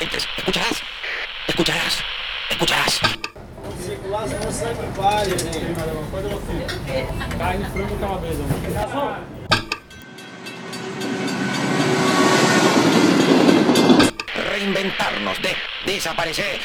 escucharás, escucharás, escucharás. Reinventarnos de desaparecer.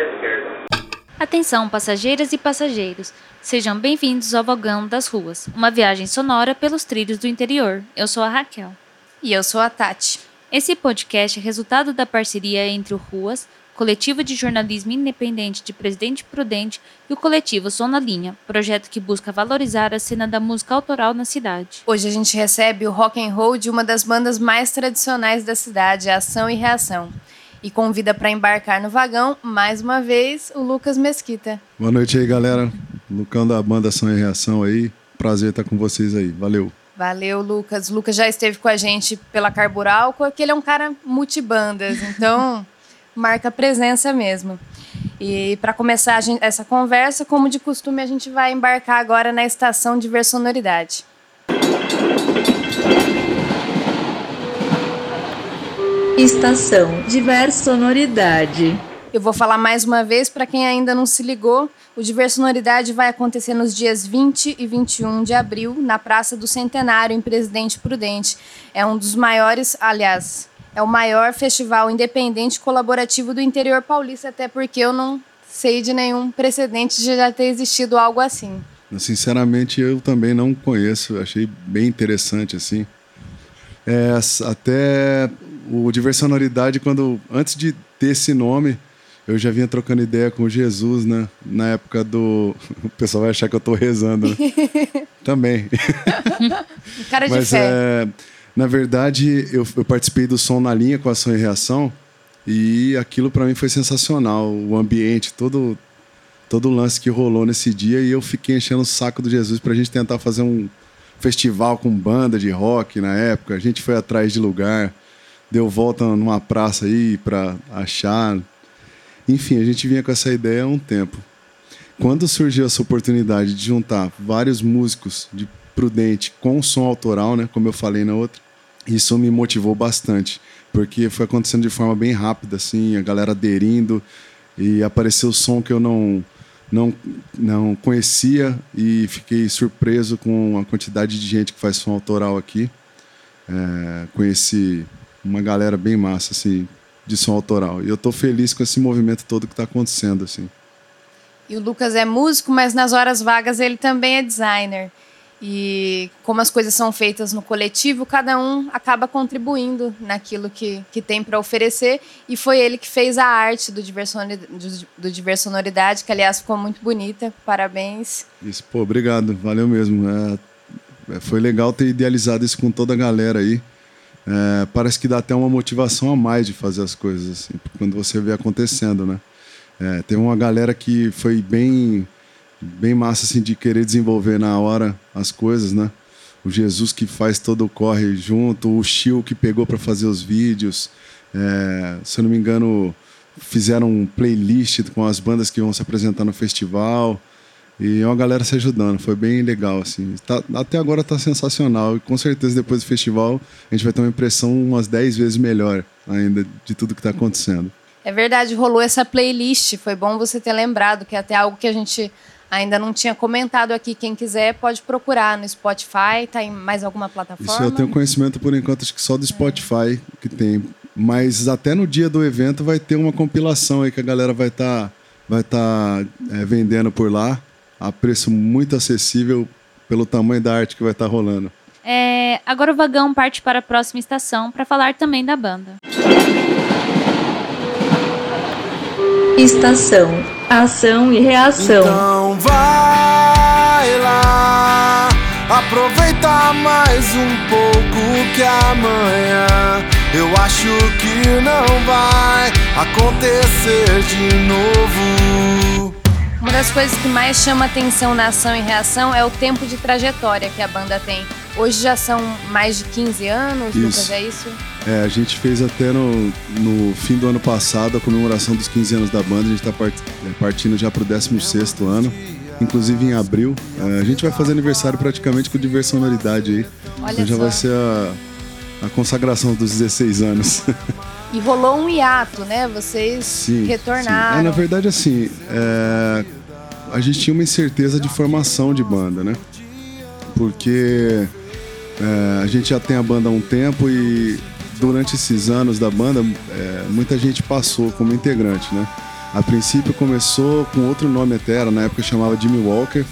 Esquerdo. Atenção, passageiras e passageiros. Sejam bem-vindos ao Vagão das Ruas, uma viagem sonora pelos trilhos do interior. Eu sou a Raquel. E eu sou a Tati. Esse podcast é resultado da parceria entre o Ruas, coletivo de jornalismo independente de Presidente Prudente, e o coletivo Som na Linha, projeto que busca valorizar a cena da música autoral na cidade. Hoje a gente recebe o rock and roll de uma das bandas mais tradicionais da cidade, Ação e Reação. E convida para embarcar no vagão, mais uma vez, o Lucas Mesquita. Boa noite aí, galera. Lucão da banda Ação e Reação aí. Prazer estar com vocês aí. Valeu. Valeu, Lucas. O Lucas já esteve com a gente pela Carburalco, que ele é um cara multibandas, então marca presença mesmo. E para começar a gente- essa conversa, como de costume, a gente vai embarcar agora na estação de Versonoridade. Estação Diversa Sonoridade. Eu vou falar mais uma vez para quem ainda não se ligou. O Diversonoridade vai acontecer nos dias 20 e 21 de abril, na Praça do Centenário, em Presidente Prudente. É um dos maiores, aliás, é o maior festival independente colaborativo do interior paulista, até porque eu não sei de nenhum precedente de já ter existido algo assim. Sinceramente, eu também não conheço. Achei bem interessante, assim. É, até o Diversonoridade, quando antes de ter esse nome, eu já vinha trocando ideia com Jesus, né? Na época do... O pessoal vai achar que eu tô rezando, né? também. Cara de Mas fé. é, na verdade, eu, eu participei do Som na Linha com Ação e Reação e aquilo para mim foi sensacional. O ambiente, todo, todo o lance que rolou nesse dia e eu fiquei enchendo o saco do Jesus para a gente tentar fazer um festival com banda de rock na época. A gente foi atrás de lugar, deu volta numa praça aí para achar. Enfim, a gente vinha com essa ideia há um tempo. Quando surgiu essa oportunidade de juntar vários músicos de Prudente com som autoral, né, como eu falei na outra, isso me motivou bastante, porque foi acontecendo de forma bem rápida, assim, a galera aderindo e apareceu som que eu não não não conhecia e fiquei surpreso com a quantidade de gente que faz som autoral aqui. É, conheci uma galera bem massa, assim, de som autoral. E eu tô feliz com esse movimento todo que está acontecendo, assim. E o Lucas é músico, mas nas horas vagas ele também é designer. E como as coisas são feitas no coletivo, cada um acaba contribuindo naquilo que, que tem para oferecer. E foi ele que fez a arte do, Diversonori- do, do Diversonoridade, que aliás ficou muito bonita. Parabéns. Isso, pô, obrigado, valeu mesmo. É, é, foi legal ter idealizado isso com toda a galera aí. É, parece que dá até uma motivação a mais de fazer as coisas, assim, quando você vê acontecendo, né? É, tem uma galera que foi bem, bem massa, assim, de querer desenvolver na hora as coisas, né? O Jesus que faz todo o corre junto, o Chiu que pegou para fazer os vídeos. É, se eu não me engano, fizeram um playlist com as bandas que vão se apresentar no festival. E é uma galera se ajudando, foi bem legal, assim. Tá- até agora tá sensacional. E com certeza depois do festival a gente vai ter uma impressão umas 10 vezes melhor ainda de tudo que tá acontecendo. É verdade, rolou essa playlist. Foi bom você ter lembrado, que é até algo que a gente ainda não tinha comentado aqui. Quem quiser pode procurar no Spotify. Tá em mais alguma plataforma? Isso eu tenho conhecimento por enquanto, acho que só do Spotify que tem. Mas até no dia do evento vai ter uma compilação aí que a galera vai estar vai tá, é, vendendo por lá a preço muito acessível pelo tamanho da arte que vai estar rolando. É, agora o vagão parte para a próxima estação para falar também da banda. Estação Ação e Reação. Então vai lá, aproveita mais um pouco que amanhã eu acho que não vai acontecer de novo. Uma das coisas que mais chama atenção na ação e reação é o tempo de trajetória que a banda tem. Hoje já são mais de 15 anos, Isso. Lucas, é isso? É, a gente fez até no, no fim do ano passado a comemoração dos 15 anos da banda. A gente está partindo já para o 16 ano, inclusive em abril. É, a gente vai fazer aniversário praticamente com diversionalidade aí. Olha então já só. vai ser a, a consagração dos 16 anos. E rolou um hiato, né? Vocês Sim. retornaram. sim. É, na verdade, assim, é, a gente tinha uma incerteza de formação de banda, né? Porque é, a gente já tem a banda há um tempo e durante esses anos da banda, é, muita gente passou como integrante, né? A princípio começou com outro nome até, era, na época chamava Jimmy Walker.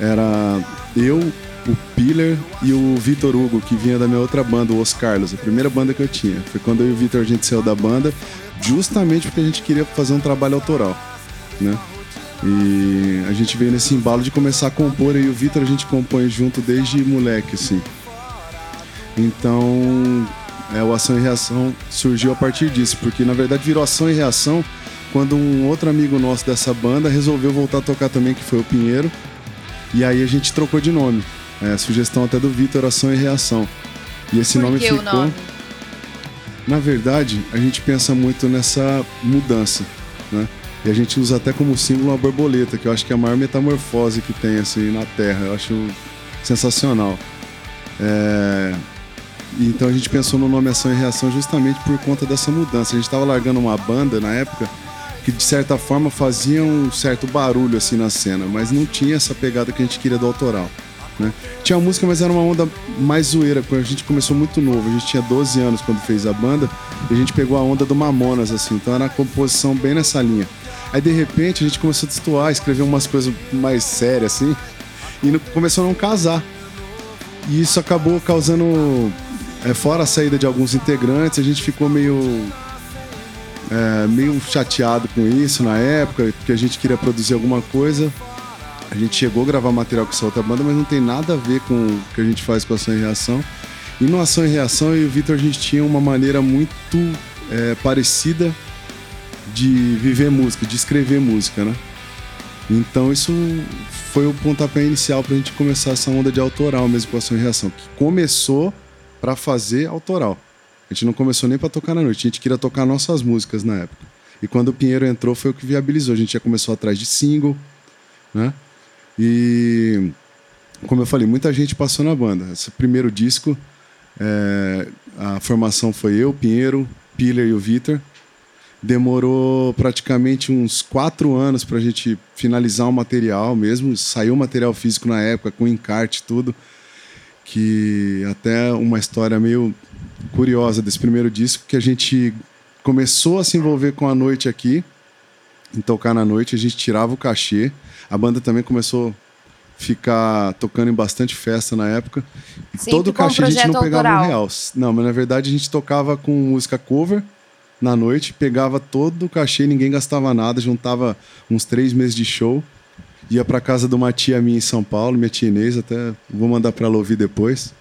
Era eu, o Piller e o Vitor Hugo, que vinha da minha outra banda, o Os Carlos, a primeira banda que eu tinha. Foi quando eu e o Vitor a gente saiu da banda, justamente porque a gente queria fazer um trabalho autoral, né? E a gente veio nesse embalo de começar a compor, e o Vitor a gente compõe junto desde moleque, assim. Então, é, o Ação e Reação surgiu a partir disso, porque na verdade virou Ação e Reação quando um outro amigo nosso dessa banda resolveu voltar a tocar também, que foi o Pinheiro. E aí a gente trocou de nome. É, sugestão até do Vitor, Ação e Reação. E esse Por nome ficou. nome? Na verdade, a gente pensa muito nessa mudança, né? E a gente usa até como símbolo uma borboleta, que eu acho que é a maior metamorfose que tem assim na Terra. Eu acho sensacional. É, Então a gente pensou no nome Ação e Reação justamente por conta dessa mudança. A gente estava largando uma banda na época que de certa forma fazia um certo barulho assim na cena, mas não tinha essa pegada que a gente queria do autoral. Né? Tinha música, mas era uma onda mais zoeira, porque a gente começou muito novo. A gente tinha 12 anos quando fez a banda e a gente pegou a onda do Mamonas, assim, então era uma composição bem nessa linha. Aí de repente a gente começou a destoar, escrever umas coisas mais sérias, assim, e começou a não casar. E isso acabou causando, é, fora a saída de alguns integrantes, a gente ficou meio é, meio chateado com isso na época, porque a gente queria produzir alguma coisa. A gente chegou a gravar material com essa outra banda, mas não tem nada a ver com o que a gente faz com Ação e Reação. E no Ação e Reação, eu e o Vitor, a gente tinha uma maneira muito é, parecida de viver música, de escrever música, né? Então isso foi o pontapé inicial pra gente começar essa onda de autoral mesmo com Ação e Reação, que começou pra fazer autoral. A gente não começou nem pra tocar na noite, a gente queria tocar nossas músicas na época. E quando o Pinheiro entrou foi o que viabilizou. A gente já começou atrás de single, né? E como eu falei, muita gente passou na banda. Esse primeiro disco, é, a formação foi eu, Pinheiro, Piller e o Vitor. Demorou praticamente uns quatro anos para a gente finalizar o material mesmo. Saiu material físico na época, com encarte e tudo. Que até uma história meio curiosa desse primeiro disco, que a gente começou a se envolver com a noite aqui, em tocar na noite, a gente tirava o cachê. A banda também começou a ficar tocando em bastante festa na época. E Sempre todo cachê a gente não pegava autoral. um real. Não, mas na verdade a gente tocava com música cover na noite, pegava todo o cachê, ninguém gastava nada, juntava uns três meses de show. Ia pra casa de uma tia minha em São Paulo, minha tia Inês, até vou mandar pra ela ouvir depois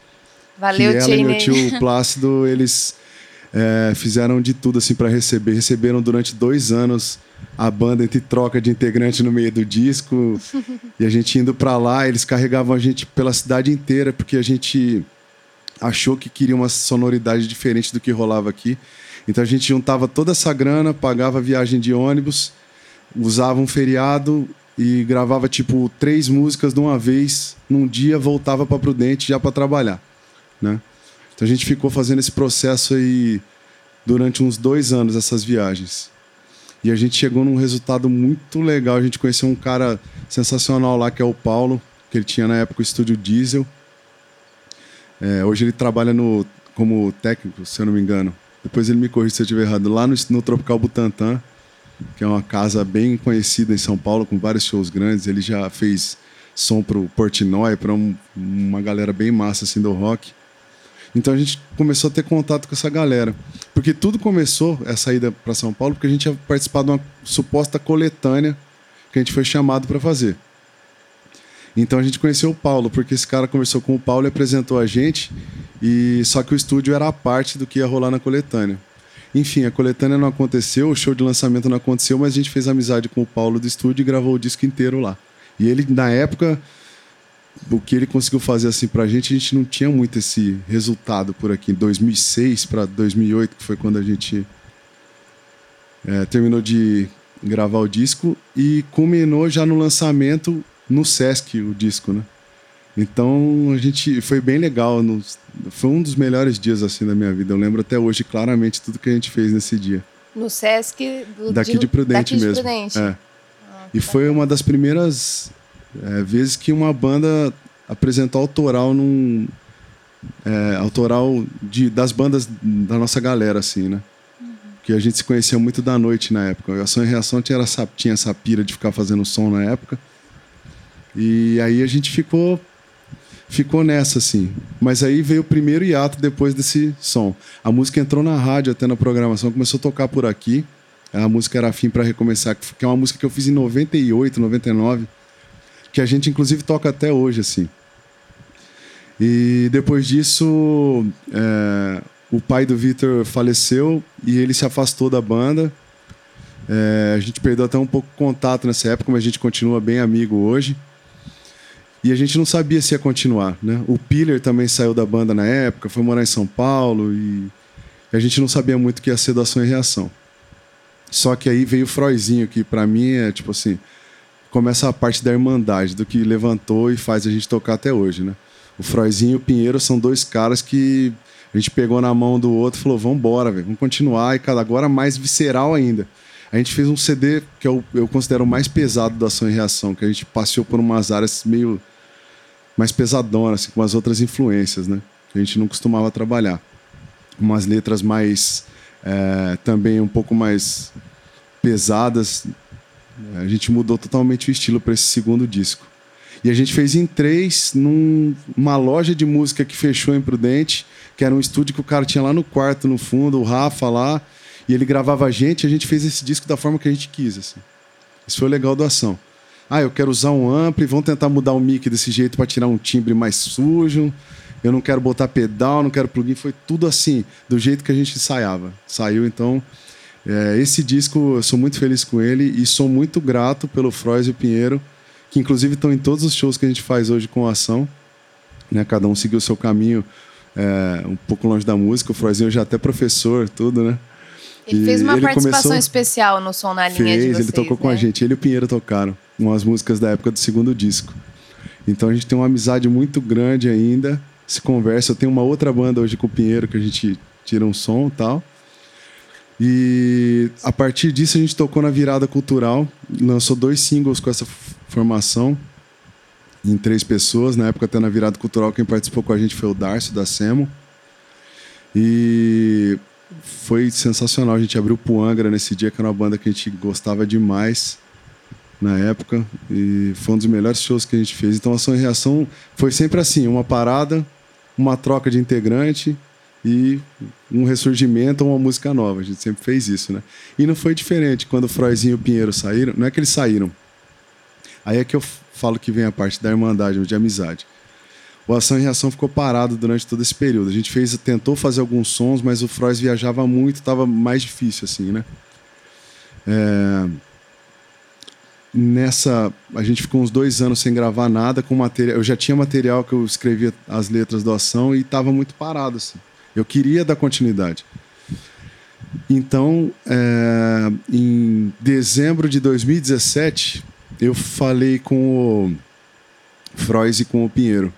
Valeu, que ela tia e meu tio Plácido, eles é, fizeram de tudo assim para receber. Receberam durante dois anos a banda entre troca de integrante no meio do disco e a gente indo para lá, eles carregavam a gente pela cidade inteira porque a gente achou que queria uma sonoridade diferente do que rolava aqui. Então a gente juntava toda essa grana, pagava viagem de ônibus, usava um feriado e gravava tipo três músicas de uma vez num dia, voltava para Prudente já para trabalhar, né? Então a gente ficou fazendo esse processo aí durante uns dois anos essas viagens. E a gente chegou num resultado muito legal. A gente conheceu um cara sensacional lá, que é o Paulo, que ele tinha na época o estúdio Diesel. É, hoje ele trabalha no, como técnico, se eu não me engano. Depois ele me corrige se eu estiver errado. Lá no, no Tropical Butantã, que é uma casa bem conhecida em São Paulo, com vários shows grandes. Ele já fez som pro Portnoy, para um, uma galera bem massa assim do rock. Então a gente começou a ter contato com essa galera. Porque tudo começou, essa ida para São Paulo, porque a gente tinha participado de uma suposta coletânea que a gente foi chamado para fazer. Então a gente conheceu o Paulo, porque esse cara conversou com o Paulo e apresentou a gente, e só que o estúdio era a parte do que ia rolar na coletânea. Enfim, a coletânea não aconteceu, o show de lançamento não aconteceu, mas a gente fez amizade com o Paulo do estúdio e gravou o disco inteiro lá. E ele, na época, o que ele conseguiu fazer assim pra gente, a gente não tinha muito esse resultado por aqui. Em 2006 para 2008, que foi quando a gente é, terminou de gravar o disco e culminou já no lançamento no Sesc, o disco, né? Então a gente foi bem legal, nos- foi um dos melhores dias assim da minha vida. Eu lembro até hoje claramente tudo que a gente fez nesse dia. No Sesc do, Daqui de Prudente daqui de mesmo. Prudente. É. E foi uma das primeiras é, vezes que uma banda apresentou autoral num. é, autoral de, das bandas da nossa galera, assim, né? Que a gente se conhecia muito da noite na época. A Ação e Reação tinha essa, tinha essa pira de ficar fazendo som na época. E aí a gente ficou ficou nessa, assim. Mas aí veio o primeiro hiato depois desse som. A música entrou na rádio até na programação, começou a tocar por aqui. A música era Fim para Recomeçar, que é uma música que eu fiz em 98, 99, que a gente inclusive toca até hoje, assim. E depois disso, é, o pai do Vitor faleceu e ele se afastou da banda. É, a gente perdeu até um pouco o contato nessa época, mas a gente continua bem amigo hoje. E a gente não sabia se ia continuar, né? O Piller também saiu da banda na época, foi morar em São Paulo e a gente não sabia muito o que ia ser do Ação e Reação. Só que aí veio o Froizinho, que pra mim é tipo assim, começa a parte da irmandade, do que levantou e faz a gente tocar até hoje, né? O Froizinho e o Pinheiro são dois caras que a gente pegou na mão do outro e falou: vambora, velho, vamos continuar. E cada agora mais visceral ainda. A gente fez um CD que eu, eu considero o mais pesado da ação e reação, que a gente passeou por umas áreas meio mais pesadonas, assim, com as outras influências, né? Que a gente não costumava trabalhar. Umas letras mais. é, também um pouco mais pesadas. A gente mudou totalmente o estilo para esse segundo disco. E a gente fez em três, numa loja de música que fechou em Prudente, que era um estúdio que o cara tinha lá no quarto, no fundo, o Rafa lá, e ele gravava a gente, e a gente fez esse disco da forma que a gente quis. Assim. Isso foi legal do ação. Ah, eu quero usar um ampli, vamos tentar mudar o mic desse jeito para tirar um timbre mais sujo. Eu não quero botar pedal, não quero plugin. Foi tudo assim, do jeito que a gente ensaiava. Saiu, então. É, esse disco, eu sou muito feliz com ele e sou muito grato pelo Frois e o Pinheiro, que inclusive estão em todos os shows que a gente faz hoje com a ação. Né? Cada um seguiu o seu caminho é, um pouco longe da música. O Froizinho já é até professor, tudo, né? Ele E fez uma ele participação começou- especial no som na linha de Fez, vocês, ele tocou com a né? gente. Ele e o Pinheiro tocaram umas músicas da época do segundo disco. Então a gente tem uma amizade muito grande ainda. Se conversa. Eu tenho uma outra banda hoje com o Pinheiro que a gente tira um som e tal. E a partir disso a gente tocou na virada cultural, lançou dois singles com essa formação em três pessoas. Na época, até na virada cultural, quem participou com a gente foi o Darcio da Semo. E foi sensacional. A gente abriu pro Angra nesse dia, que era uma banda que a gente gostava demais na época. E foi um dos melhores shows que a gente fez. Então, Ação e Reação foi sempre assim: uma parada, uma troca de integrante e um ressurgimento ou uma música nova. A gente sempre fez isso, né? E não foi diferente. Quando o Froizinho e o Pinheiro saíram, não é que eles saíram. Aí é que eu falo que vem a parte da irmandade, de amizade. O Ação e Reação ficou parado durante todo esse período. A gente fez, tentou fazer alguns sons, mas o Frois viajava muito, estava mais difícil, assim, né? É, Nessa, a gente ficou uns dois anos sem gravar nada com material. Eu já tinha material que eu escrevia as letras do Ação e estava muito parado, assim. Eu queria dar continuidade. Então, é, em dezembro de 2017, eu falei com o Frois e com o Pinheiro.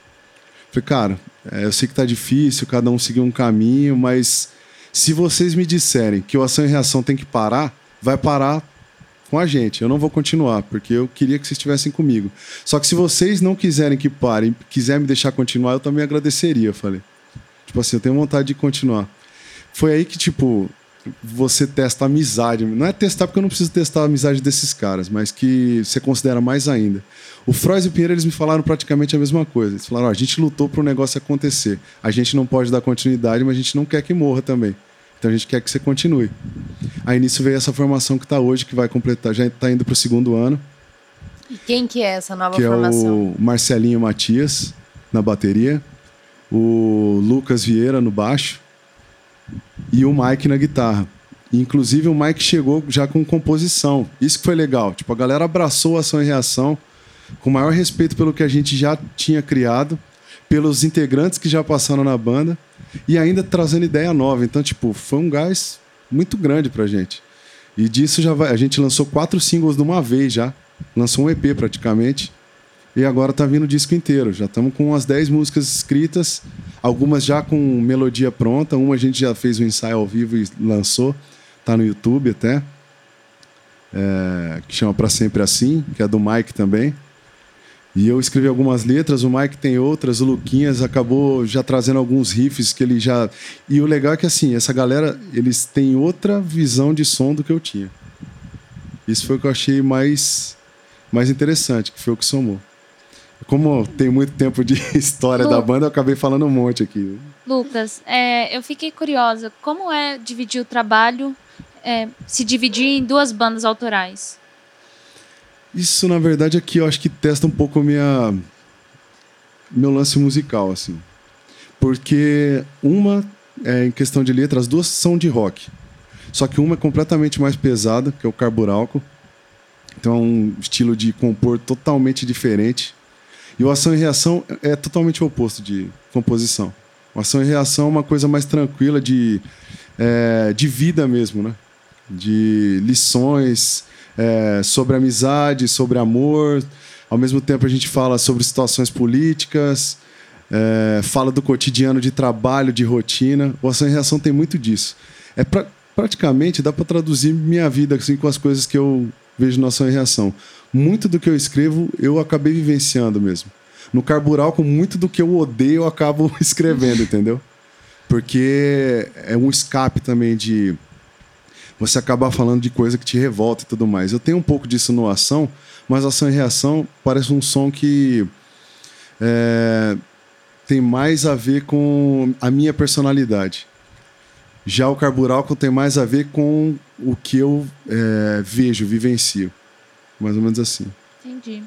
Falei, cara, é, eu sei que tá difícil, cada um seguir um caminho, mas se vocês me disserem que o ação e reação tem que parar, vai parar com a gente. Eu não vou continuar, porque eu queria que vocês estivessem comigo. Só que se vocês não quiserem que parem, quiserem me deixar continuar, eu também agradeceria, falei. Tipo assim, eu tenho vontade de continuar. Foi aí que, tipo, você testa a amizade. Não é testar porque eu não preciso testar a amizade desses caras, mas que você considera mais ainda. O Frois e o Pinheiro, eles me falaram praticamente a mesma coisa. Eles falaram, ó, a gente lutou para o negócio acontecer. A gente não pode dar continuidade, mas a gente não quer que morra também. Então a gente quer que você continue. Aí nisso veio essa formação que está hoje, que vai completar, já está indo para o segundo ano, E quem que é essa nova que é formação? o Marcelinho Matias na bateria, o Lucas Vieira no baixo e o Mike na guitarra. Inclusive o Mike chegou já com composição. Isso que foi legal. Tipo, a galera abraçou a ação e reação com maior respeito pelo que a gente já tinha criado, pelos integrantes que já passaram na banda e ainda trazendo ideia nova. Então, tipo, foi um gás muito grande pra gente. E disso já vai, a gente lançou quatro singles de uma vez já. Lançou um EP praticamente. E agora tá vindo o disco inteiro. Já estamos com umas 10 músicas escritas, algumas já com melodia pronta, uma a gente já fez um ensaio ao vivo e lançou, tá no YouTube até. É, que chama Pra Sempre Assim, que é do Mike também. E eu escrevi algumas letras, o Mike tem outras, o Luquinhas acabou já trazendo alguns riffs que ele já. E o legal é que assim, essa galera, eles têm outra visão de som do que eu tinha. Isso foi o que eu achei mais, mais interessante, que foi o que somou. Como tem muito tempo de história Lu. da banda, eu acabei falando um monte aqui. Lucas, é, eu fiquei curiosa. Como é dividir o trabalho, é, se dividir em duas bandas autorais? Isso, na verdade, aqui eu acho que testa um pouco minha meu lance musical, assim. Porque uma, é, em questão de letra, as duas são de rock. Só que uma é completamente mais pesada, que é o Carburalco. Então é um estilo de compor totalmente diferente. E o Ação e Reação é totalmente o oposto de composição. O Ação e Reação é uma coisa mais tranquila, de, é, de vida mesmo, né? De lições é, sobre amizade, sobre amor. Ao mesmo tempo a gente fala sobre situações políticas, é, fala do cotidiano de trabalho, de rotina. O Ação e Reação tem muito disso. É pra, praticamente dá para traduzir minha vida assim com as coisas que eu vejo no Ação e Reação. Muito do que eu escrevo eu acabei vivenciando mesmo. No Carbural, com muito do que eu odeio, eu acabo escrevendo, entendeu? Porque é um escape também de você acabar falando de coisa que te revolta e tudo mais. Eu tenho um pouco disso no Ação, mas Ação e Reação parece um som que é, tem mais a ver com a minha personalidade. Já o Carburalco tem mais a ver com o que eu é, vejo, vivencio. Mais ou menos assim. Entendi.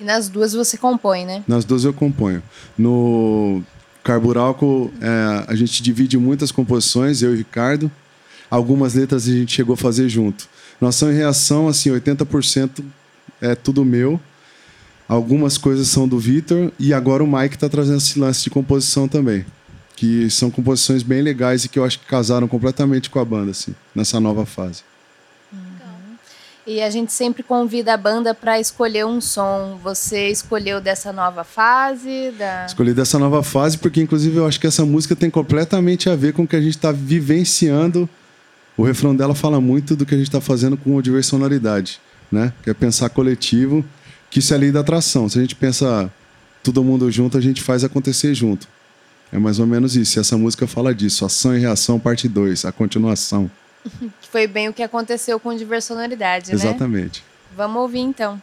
E nas duas você compõe, né? Nas duas eu componho. No Carburalco, é, a gente divide muitas composições, eu e o Ricardo. Algumas letras a gente chegou a fazer junto. No Ação e Reação, assim, 80% é tudo meu. Algumas coisas são do Vitor. E agora o Mike está trazendo esse lance de composição também. Que são composições bem legais e que eu acho que casaram completamente com a banda, assim, nessa nova fase. E a gente sempre convida a banda para escolher um som. Você escolheu dessa nova fase? Da... Escolhi dessa nova fase porque, inclusive, eu acho que essa música tem completamente a ver com o que a gente está vivenciando. O refrão dela fala muito do que a gente está fazendo com o diversionalidade, né? Que é pensar coletivo, que isso é a lei da atração. Se a gente pensa todo mundo junto, a gente faz acontecer junto. É mais ou menos isso. E essa música fala disso. Ação e reação, parte 2, a continuação. Que foi bem o que aconteceu com diversionalidade, né? Exatamente. Vamos ouvir então.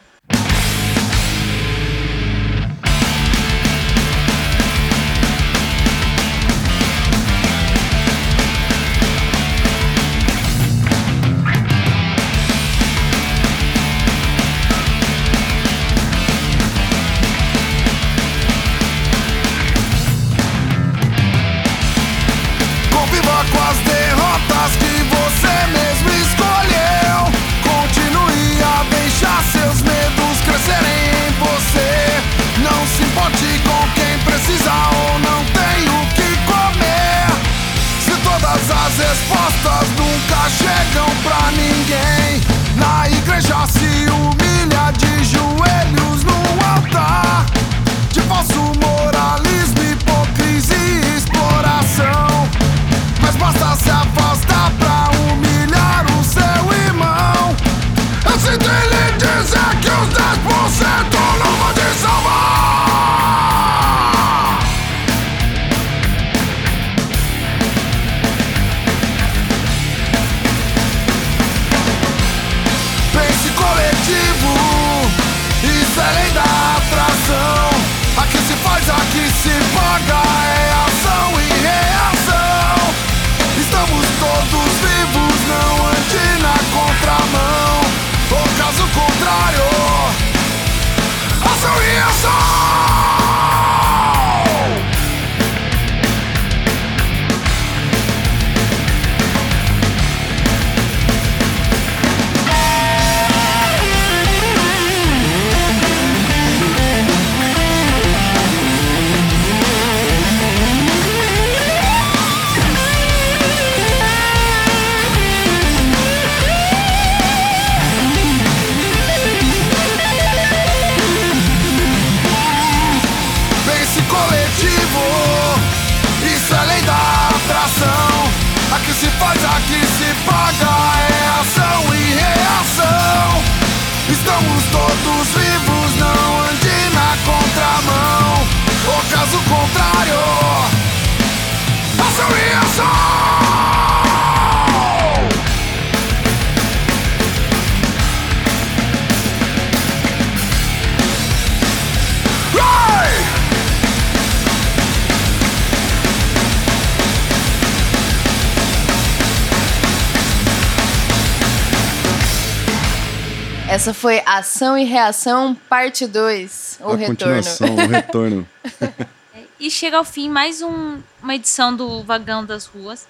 Respostas nunca chegam pra ninguém, contrário! Essa foi Ação e Reação, parte 2. O a retorno. continuação, o retorno. E chega ao fim mais um- uma edição do Vagão das Ruas.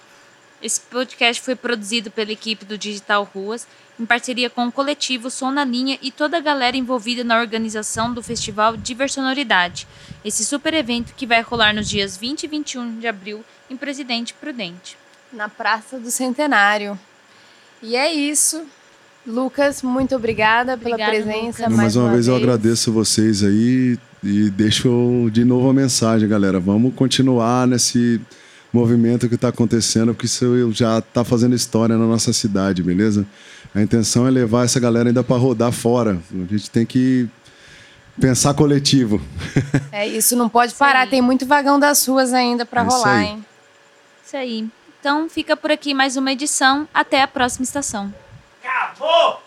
Esse podcast foi produzido pela equipe do Digital Ruas, em parceria com o coletivo Som na Linha e toda a galera envolvida na organização do Festival Diversonoridade. Esse super evento que vai rolar nos dias 20 e 21 de abril em Presidente Prudente. Na Praça do Centenário. E é isso. Lucas, muito obrigada pela Obrigada, presença. Lucas. Mais uma vez eu agradeço vocês aí e deixo de novo a mensagem, galera. Vamos continuar nesse movimento que está acontecendo, porque isso já está fazendo história na nossa cidade, beleza? A intenção é levar essa galera ainda para rodar fora. A gente tem que pensar coletivo. É isso, não pode parar. aí. Tem muito vagão das ruas ainda para É rolar, aí. hein? Isso aí. Então fica por aqui mais uma edição. Até a próxima estação. Acabou!